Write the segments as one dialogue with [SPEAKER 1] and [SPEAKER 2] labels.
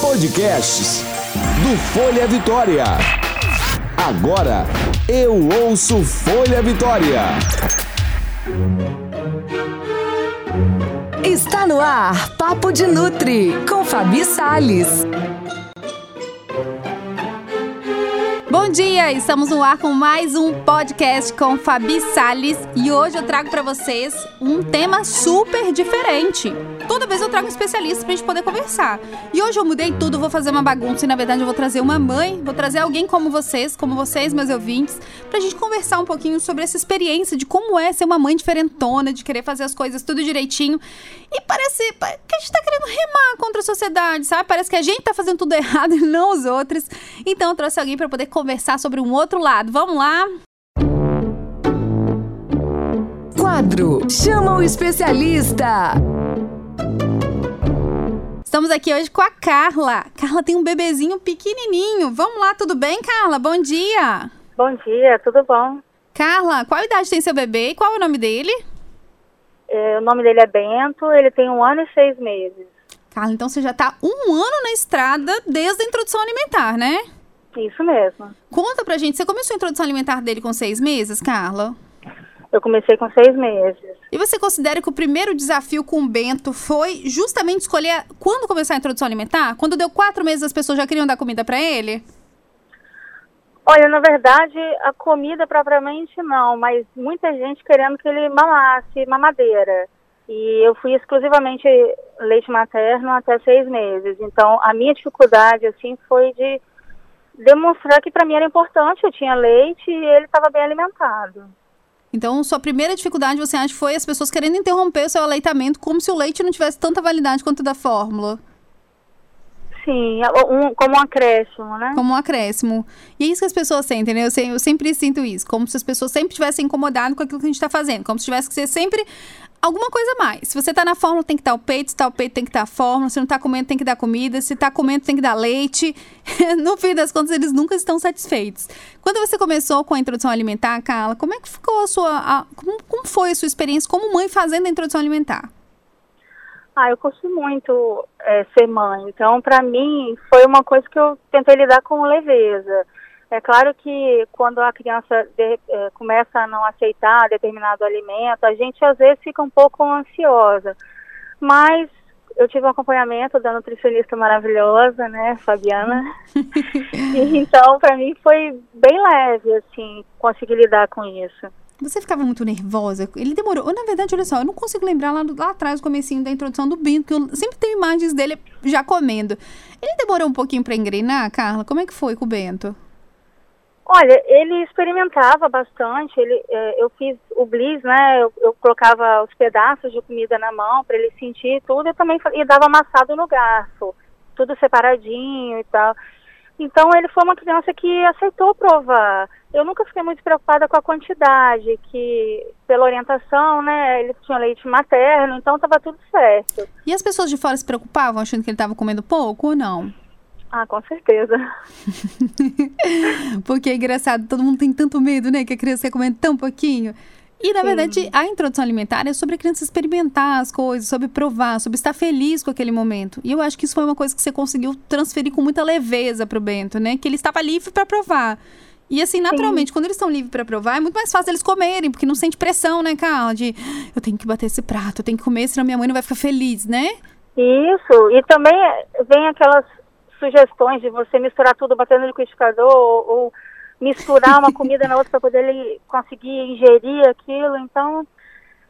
[SPEAKER 1] Podcasts do Folha Vitória. Agora eu ouço Folha Vitória.
[SPEAKER 2] Está no ar Papo de Nutri com Fabi Sales.
[SPEAKER 3] Bom dia, estamos no ar com mais um podcast com Fabi Sales e hoje eu trago para vocês um tema super diferente. Toda vez eu trago um especialista pra gente poder conversar. E hoje eu mudei tudo, vou fazer uma bagunça e na verdade eu vou trazer uma mãe, vou trazer alguém como vocês, como vocês, meus ouvintes, pra gente conversar um pouquinho sobre essa experiência de como é ser uma mãe diferentona, de querer fazer as coisas tudo direitinho. E parece que a gente tá querendo remar contra a sociedade, sabe? Parece que a gente tá fazendo tudo errado e não os outros. Então eu trouxe alguém para poder conversar sobre um outro lado. Vamos lá?
[SPEAKER 2] Quadro Chama o Especialista.
[SPEAKER 3] Estamos aqui hoje com a Carla. Carla tem um bebezinho pequenininho. Vamos lá, tudo bem, Carla? Bom dia.
[SPEAKER 4] Bom dia, tudo bom?
[SPEAKER 3] Carla, qual idade tem seu bebê e qual é o nome dele?
[SPEAKER 4] É, o nome dele é Bento, ele tem um ano e seis meses.
[SPEAKER 3] Carla, então você já está um ano na estrada desde a introdução alimentar, né?
[SPEAKER 4] Isso mesmo.
[SPEAKER 3] Conta pra gente, você começou a introdução alimentar dele com seis meses, Carla?
[SPEAKER 4] Eu comecei com seis meses.
[SPEAKER 3] E você considera que o primeiro desafio com o Bento foi justamente escolher quando começar a introdução alimentar? Quando deu quatro meses as pessoas já queriam dar comida para ele?
[SPEAKER 4] Olha, na verdade, a comida propriamente não, mas muita gente querendo que ele mamasse mamadeira. E eu fui exclusivamente leite materno até seis meses. Então, a minha dificuldade, assim, foi de demonstrar que para mim era importante, eu tinha leite e ele estava bem alimentado.
[SPEAKER 3] Então, sua primeira dificuldade, você acha, foi as pessoas querendo interromper o seu aleitamento como se o leite não tivesse tanta validade quanto da fórmula?
[SPEAKER 4] Sim, um, como um acréscimo, né?
[SPEAKER 3] Como um acréscimo. E é isso que as pessoas sentem, né? Eu, eu sempre sinto isso. Como se as pessoas sempre tivessem incomodado com aquilo que a gente está fazendo. Como se tivesse que ser sempre alguma coisa mais. Se você tá na fórmula, tem que estar o peito. Se tá o peito, tem que estar a fórmula. Se não tá comendo, tem que dar comida. Se tá comendo, tem que dar leite. no fim das contas, eles nunca estão satisfeitos. Quando você começou com a introdução alimentar, Carla, como é que ficou a sua. A, como, como foi a sua experiência como mãe fazendo a introdução alimentar?
[SPEAKER 4] Ah, eu curti muito é, ser mãe. Então, para mim, foi uma coisa que eu tentei lidar com leveza. É claro que quando a criança de, é, começa a não aceitar determinado alimento, a gente às vezes fica um pouco ansiosa. Mas eu tive um acompanhamento da nutricionista maravilhosa, né, Fabiana. e, então, para mim foi bem leve, assim, conseguir lidar com isso.
[SPEAKER 3] Você ficava muito nervosa? Ele demorou. Na verdade, olha só, eu não consigo lembrar lá, lá atrás, o comecinho da introdução do Bento, que eu sempre tenho imagens dele já comendo. Ele demorou um pouquinho para engrenar, Carla? Como é que foi com o Bento?
[SPEAKER 4] Olha, ele experimentava bastante. Ele, é, eu fiz o bliss, né? Eu, eu, colocava os pedaços de comida na mão para ele sentir tudo. Eu também e dava amassado no garfo, tudo separadinho e tal. Então ele foi uma criança que aceitou provar. Eu nunca fiquei muito preocupada com a quantidade, que pela orientação, né? Ele tinha leite materno, então estava tudo certo.
[SPEAKER 3] E as pessoas de fora se preocupavam, achando que ele estava comendo pouco ou não?
[SPEAKER 4] Ah, com certeza.
[SPEAKER 3] Porque é engraçado, todo mundo tem tanto medo, né? Que a criança ia comendo tão pouquinho. E, na Sim. verdade, a introdução alimentar é sobre a criança experimentar as coisas, sobre provar, sobre estar feliz com aquele momento. E eu acho que isso foi uma coisa que você conseguiu transferir com muita leveza para o Bento, né? Que ele estava livre para provar. E assim, naturalmente, Sim. quando eles estão livres para provar, é muito mais fácil eles comerem, porque não sente pressão, né, Carla? De eu tenho que bater esse prato, eu tenho que comer, senão minha mãe não vai ficar feliz, né?
[SPEAKER 4] Isso. E também vem aquelas sugestões de você misturar tudo, bater no liquidificador ou, ou misturar uma comida na outra para poder ele conseguir ingerir aquilo. Então,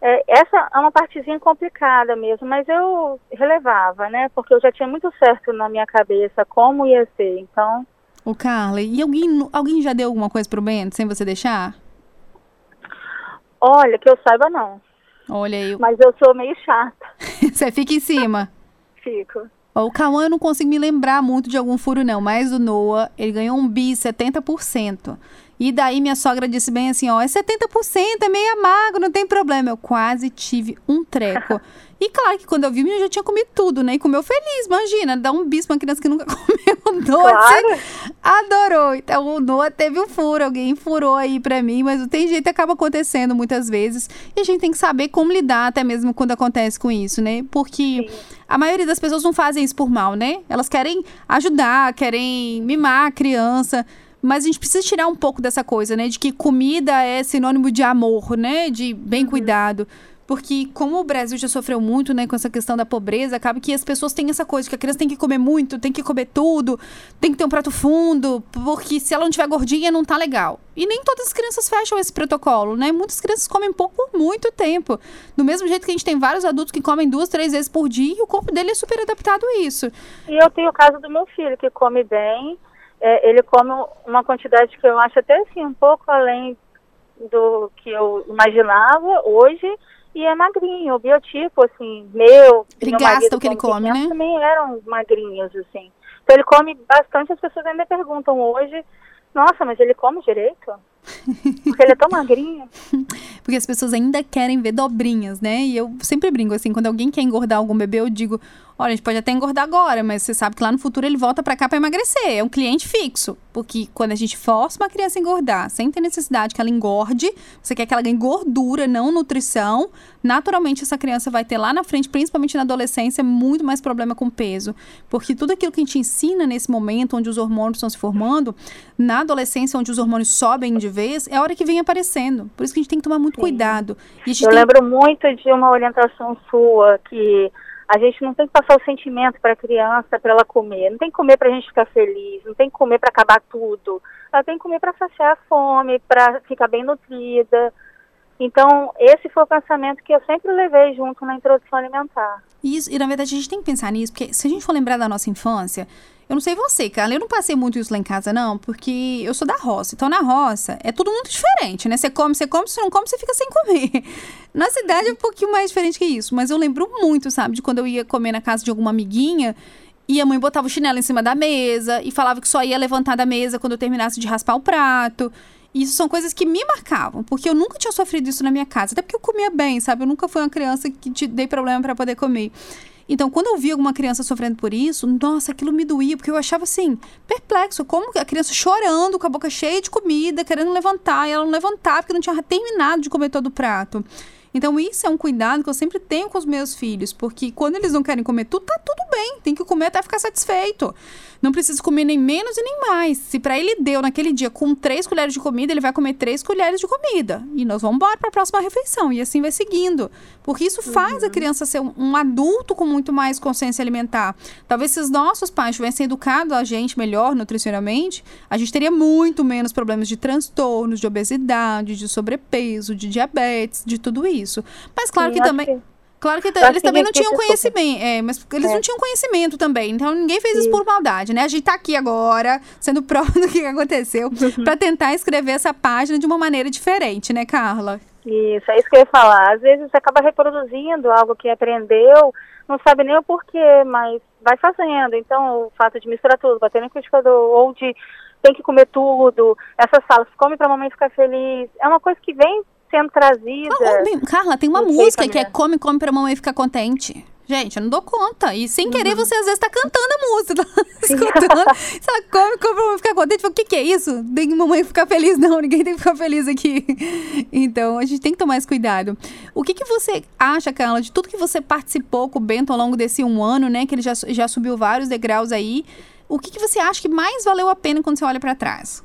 [SPEAKER 4] é, essa é uma partezinha complicada mesmo, mas eu relevava, né? Porque eu já tinha muito certo na minha cabeça como ia ser. Então.
[SPEAKER 3] O Carla, e alguém, alguém já deu alguma coisa pro Bento sem você deixar?
[SPEAKER 4] Olha, que eu saiba não.
[SPEAKER 3] Olha aí.
[SPEAKER 4] Mas eu sou meio chata.
[SPEAKER 3] você fica em cima?
[SPEAKER 4] Fico.
[SPEAKER 3] O Cauã eu não consigo me lembrar muito de algum furo, não, mas o Noah, ele ganhou um bi 70%. E daí minha sogra disse bem assim, ó, é 70%, é meio amargo, não tem problema. Eu quase tive um treco. e claro que quando eu vi, eu já tinha comido tudo, né? E comeu feliz, imagina, dar um bis pra uma criança que nunca comeu Noah claro. Adorou. Então o Noah teve um furo, alguém furou aí pra mim, mas não tem jeito, acaba acontecendo muitas vezes. E a gente tem que saber como lidar até mesmo quando acontece com isso, né? Porque Sim. a maioria das pessoas não fazem isso por mal, né? Elas querem ajudar, querem mimar a criança. Mas a gente precisa tirar um pouco dessa coisa, né? De que comida é sinônimo de amor, né? De bem uhum. cuidado. Porque como o Brasil já sofreu muito, né, com essa questão da pobreza, acaba que as pessoas têm essa coisa que a criança tem que comer muito, tem que comer tudo, tem que ter um prato fundo, porque se ela não tiver gordinha não tá legal. E nem todas as crianças fecham esse protocolo, né? Muitas crianças comem pouco por muito tempo. Do mesmo jeito que a gente tem vários adultos que comem duas, três vezes por dia e o corpo dele é super adaptado a isso.
[SPEAKER 4] E eu tenho o caso do meu filho, que come bem, é, ele come uma quantidade que eu acho até assim um pouco além do que eu imaginava hoje e é magrinho, o biotipo, assim, meu.
[SPEAKER 3] Ele gasta o que ele come, né?
[SPEAKER 4] Também eram magrinhos, assim. Então ele come bastante, as pessoas ainda perguntam hoje, nossa, mas ele come direito? Porque ele é tão magrinho.
[SPEAKER 3] Porque as pessoas ainda querem ver dobrinhas, né? E eu sempre brinco assim, quando alguém quer engordar algum bebê, eu digo: olha, a gente pode até engordar agora, mas você sabe que lá no futuro ele volta para cá para emagrecer. É um cliente fixo. Porque quando a gente força uma criança a engordar, sem ter necessidade que ela engorde, você quer que ela ganhe gordura, não nutrição, naturalmente essa criança vai ter lá na frente, principalmente na adolescência, muito mais problema com peso. Porque tudo aquilo que a gente ensina nesse momento, onde os hormônios estão se formando, na adolescência, onde os hormônios sobem de vez, é a hora que vem aparecendo. Por isso que a gente tem que tomar muito Sim. cuidado.
[SPEAKER 4] Eu
[SPEAKER 3] tem...
[SPEAKER 4] lembro muito de uma orientação sua que a gente não tem que passar o sentimento para a criança para ela comer. Não tem que comer para a gente ficar feliz, não tem que comer para acabar tudo. Ela tem que comer para saciar a fome, para ficar bem nutrida. Então, esse foi o pensamento que eu sempre levei junto na introdução alimentar.
[SPEAKER 3] Isso, e na verdade a gente tem que pensar nisso, porque se a gente for lembrar da nossa infância, eu não sei você, cara, eu não passei muito isso lá em casa, não, porque eu sou da roça. Então, na roça, é tudo muito diferente, né? Você come, você come, se não come, você fica sem comer. Na cidade é um pouquinho mais diferente que isso, mas eu lembro muito, sabe, de quando eu ia comer na casa de alguma amiguinha e a mãe botava o chinelo em cima da mesa e falava que só ia levantar da mesa quando eu terminasse de raspar o prato. Isso são coisas que me marcavam, porque eu nunca tinha sofrido isso na minha casa, até porque eu comia bem, sabe? Eu nunca fui uma criança que te dei problema para poder comer. Então, quando eu via alguma criança sofrendo por isso, nossa, aquilo me doía, porque eu achava assim, perplexo, como a criança chorando, com a boca cheia de comida, querendo levantar, e ela não levantava porque não tinha terminado de comer todo o prato. Então, isso é um cuidado que eu sempre tenho com os meus filhos, porque quando eles não querem comer tudo, tá tudo bem, tem que comer até ficar satisfeito. Não precisa comer nem menos e nem mais. Se para ele deu naquele dia com três colheres de comida, ele vai comer três colheres de comida. E nós vamos embora para a próxima refeição. E assim vai seguindo. Porque isso faz uhum. a criança ser um, um, adulto com muito mais consciência alimentar. Talvez se os nossos pais tivessem educado a gente melhor nutricionalmente, a gente teria muito menos problemas de transtornos, de obesidade, de sobrepeso, de diabetes, de tudo isso. Mas claro Sim, que também. Que Claro que eles também não tinham conhecimento, é, mas eles é. não tinham conhecimento também. Então ninguém fez isso por maldade, né? A gente tá aqui agora, sendo prova do que aconteceu, uhum. para tentar escrever essa página de uma maneira diferente, né, Carla?
[SPEAKER 4] Isso, é isso que eu ia falar. Às vezes você acaba reproduzindo algo que aprendeu, não sabe nem o porquê, mas vai fazendo. Então, o fato de misturar tudo, bater no liquidificador, ou de tem que comer tudo, essas salas, come pra mamãe ficar feliz, é uma coisa que vem sendo trazida.
[SPEAKER 3] Oh, Carla, tem uma música que é Come, Come pra Mamãe Ficar Contente. Gente, eu não dou conta. E sem querer, uhum. você às vezes tá cantando a música. Tá escutando. Se ela come, come pra mamãe ficar contente. O que, que é isso? Tem que mamãe ficar feliz, não. Ninguém tem que ficar feliz aqui. Então, a gente tem que tomar esse cuidado. O que, que você acha, Carla, de tudo que você participou com o Bento ao longo desse um ano, né? Que ele já, já subiu vários degraus aí. O que, que você acha que mais valeu a pena quando você olha para trás?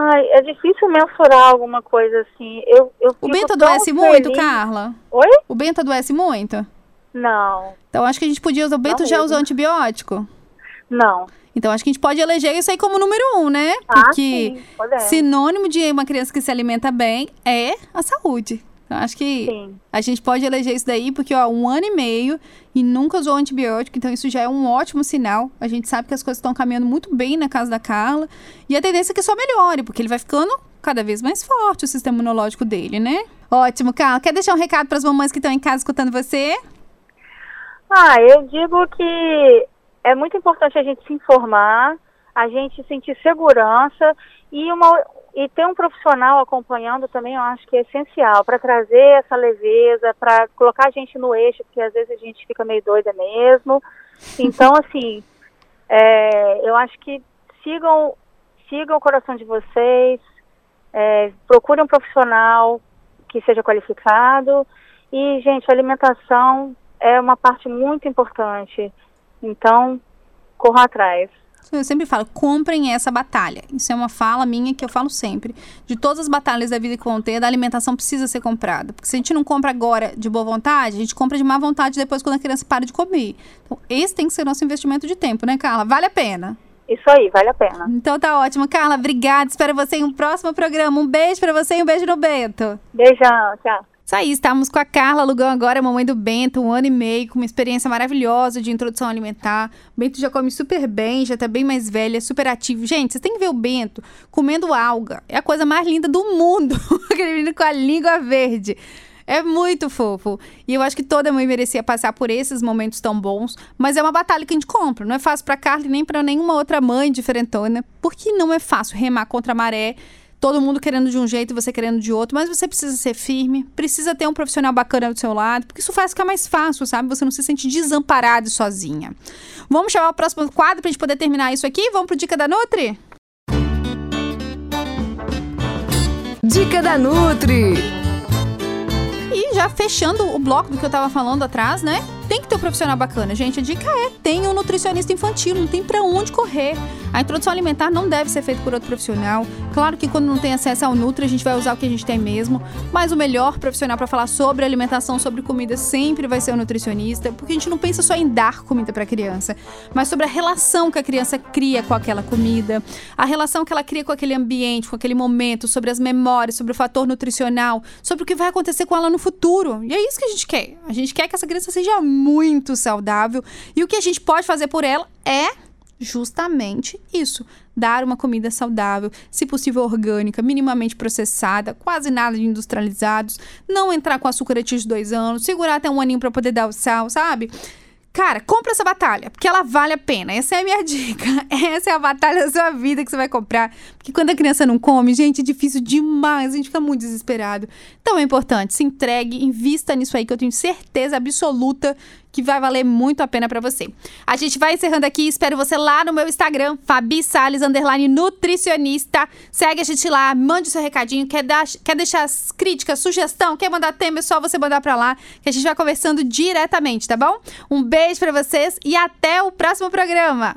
[SPEAKER 4] Ai, é difícil mensurar alguma coisa assim. Eu, eu
[SPEAKER 3] o Bento adoece feliz. muito, Carla?
[SPEAKER 4] Oi?
[SPEAKER 3] O Bento adoece muito?
[SPEAKER 4] Não.
[SPEAKER 3] Então acho que a gente podia usar. O Bento já usou antibiótico?
[SPEAKER 4] Não.
[SPEAKER 3] Então acho que a gente pode eleger isso aí como número um, né?
[SPEAKER 4] Ah, Porque ah, sim,
[SPEAKER 3] sinônimo de uma criança que se alimenta bem é a saúde. Então, acho que Sim. a gente pode eleger isso daí, porque, ó, um ano e meio e nunca usou antibiótico, então isso já é um ótimo sinal. A gente sabe que as coisas estão caminhando muito bem na casa da Carla. E a tendência é que só melhore, porque ele vai ficando cada vez mais forte, o sistema imunológico dele, né? Ótimo, Carla. Quer deixar um recado para as mamães que estão em casa escutando você?
[SPEAKER 4] Ah, eu digo que é muito importante a gente se informar, a gente sentir segurança e uma, e ter um profissional acompanhando também eu acho que é essencial para trazer essa leveza, para colocar a gente no eixo, porque às vezes a gente fica meio doida mesmo. Então, assim, É, eu acho que sigam, sigam o coração de vocês, é, procurem um profissional que seja qualificado e, gente, a alimentação é uma parte muito importante. Então, corram atrás.
[SPEAKER 3] Eu sempre falo, comprem essa batalha. Isso é uma fala minha que eu falo sempre. De todas as batalhas da vida que vão ter, a alimentação precisa ser comprada. Porque se a gente não compra agora de boa vontade, a gente compra de má vontade depois quando a criança para de comer. Então, esse tem que ser nosso investimento de tempo, né, Carla? Vale a pena.
[SPEAKER 4] Isso aí, vale a pena.
[SPEAKER 3] Então tá ótimo. Carla, obrigada. Espero você em um próximo programa. Um beijo para você e um beijo no Bento.
[SPEAKER 4] Beijão, tchau.
[SPEAKER 3] Isso aí, estamos com a Carla Lugão agora, mamãe do Bento, um ano e meio, com uma experiência maravilhosa de introdução alimentar. O Bento já come super bem, já tá bem mais velha, super ativo. Gente, vocês têm que ver o Bento comendo alga. É a coisa mais linda do mundo. Aquele menino com a língua verde. É muito fofo. E eu acho que toda mãe merecia passar por esses momentos tão bons. Mas é uma batalha que a gente compra. Não é fácil pra Carla nem pra nenhuma outra mãe diferentona. Porque não é fácil remar contra a maré todo mundo querendo de um jeito e você querendo de outro, mas você precisa ser firme, precisa ter um profissional bacana do seu lado, porque isso faz ficar mais fácil, sabe? Você não se sente desamparado e sozinha. Vamos chamar o próximo quadro pra gente poder terminar isso aqui? Vamos pro Dica da Nutri?
[SPEAKER 2] Dica da Nutri!
[SPEAKER 3] E já fechando o bloco do que eu tava falando atrás, né? Tem que ter um profissional bacana, gente. A dica é: tem um nutricionista infantil, não tem para onde correr. A introdução alimentar não deve ser feita por outro profissional. Claro que quando não tem acesso ao Nutri, a gente vai usar o que a gente tem mesmo, mas o melhor profissional para falar sobre alimentação, sobre comida, sempre vai ser o nutricionista, porque a gente não pensa só em dar comida para a criança, mas sobre a relação que a criança cria com aquela comida, a relação que ela cria com aquele ambiente, com aquele momento, sobre as memórias, sobre o fator nutricional, sobre o que vai acontecer com ela no futuro. E é isso que a gente quer. A gente quer que essa criança seja muito saudável. E o que a gente pode fazer por ela é justamente isso: dar uma comida saudável, se possível orgânica, minimamente processada, quase nada de industrializados, não entrar com açúcar antes de dois anos, segurar até um aninho para poder dar o sal, sabe? Cara, compra essa batalha, porque ela vale a pena. Essa é a minha dica. Essa é a batalha da sua vida que você vai comprar. Porque quando a criança não come, gente, é difícil demais. A gente fica muito desesperado. Então é importante, se entregue, invista nisso aí, que eu tenho certeza absoluta que vai valer muito a pena para você. A gente vai encerrando aqui, espero você lá no meu Instagram, Fabi Salles, underline nutricionista. Segue a gente lá, mande o seu recadinho, quer, dar, quer deixar críticas, sugestão, quer mandar tema, é só você mandar pra lá, que a gente vai conversando diretamente, tá bom? Um beijo para vocês e até o próximo programa.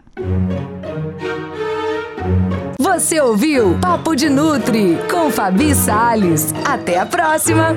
[SPEAKER 2] Você ouviu Papo de Nutri com Fabi Salles. Até a próxima!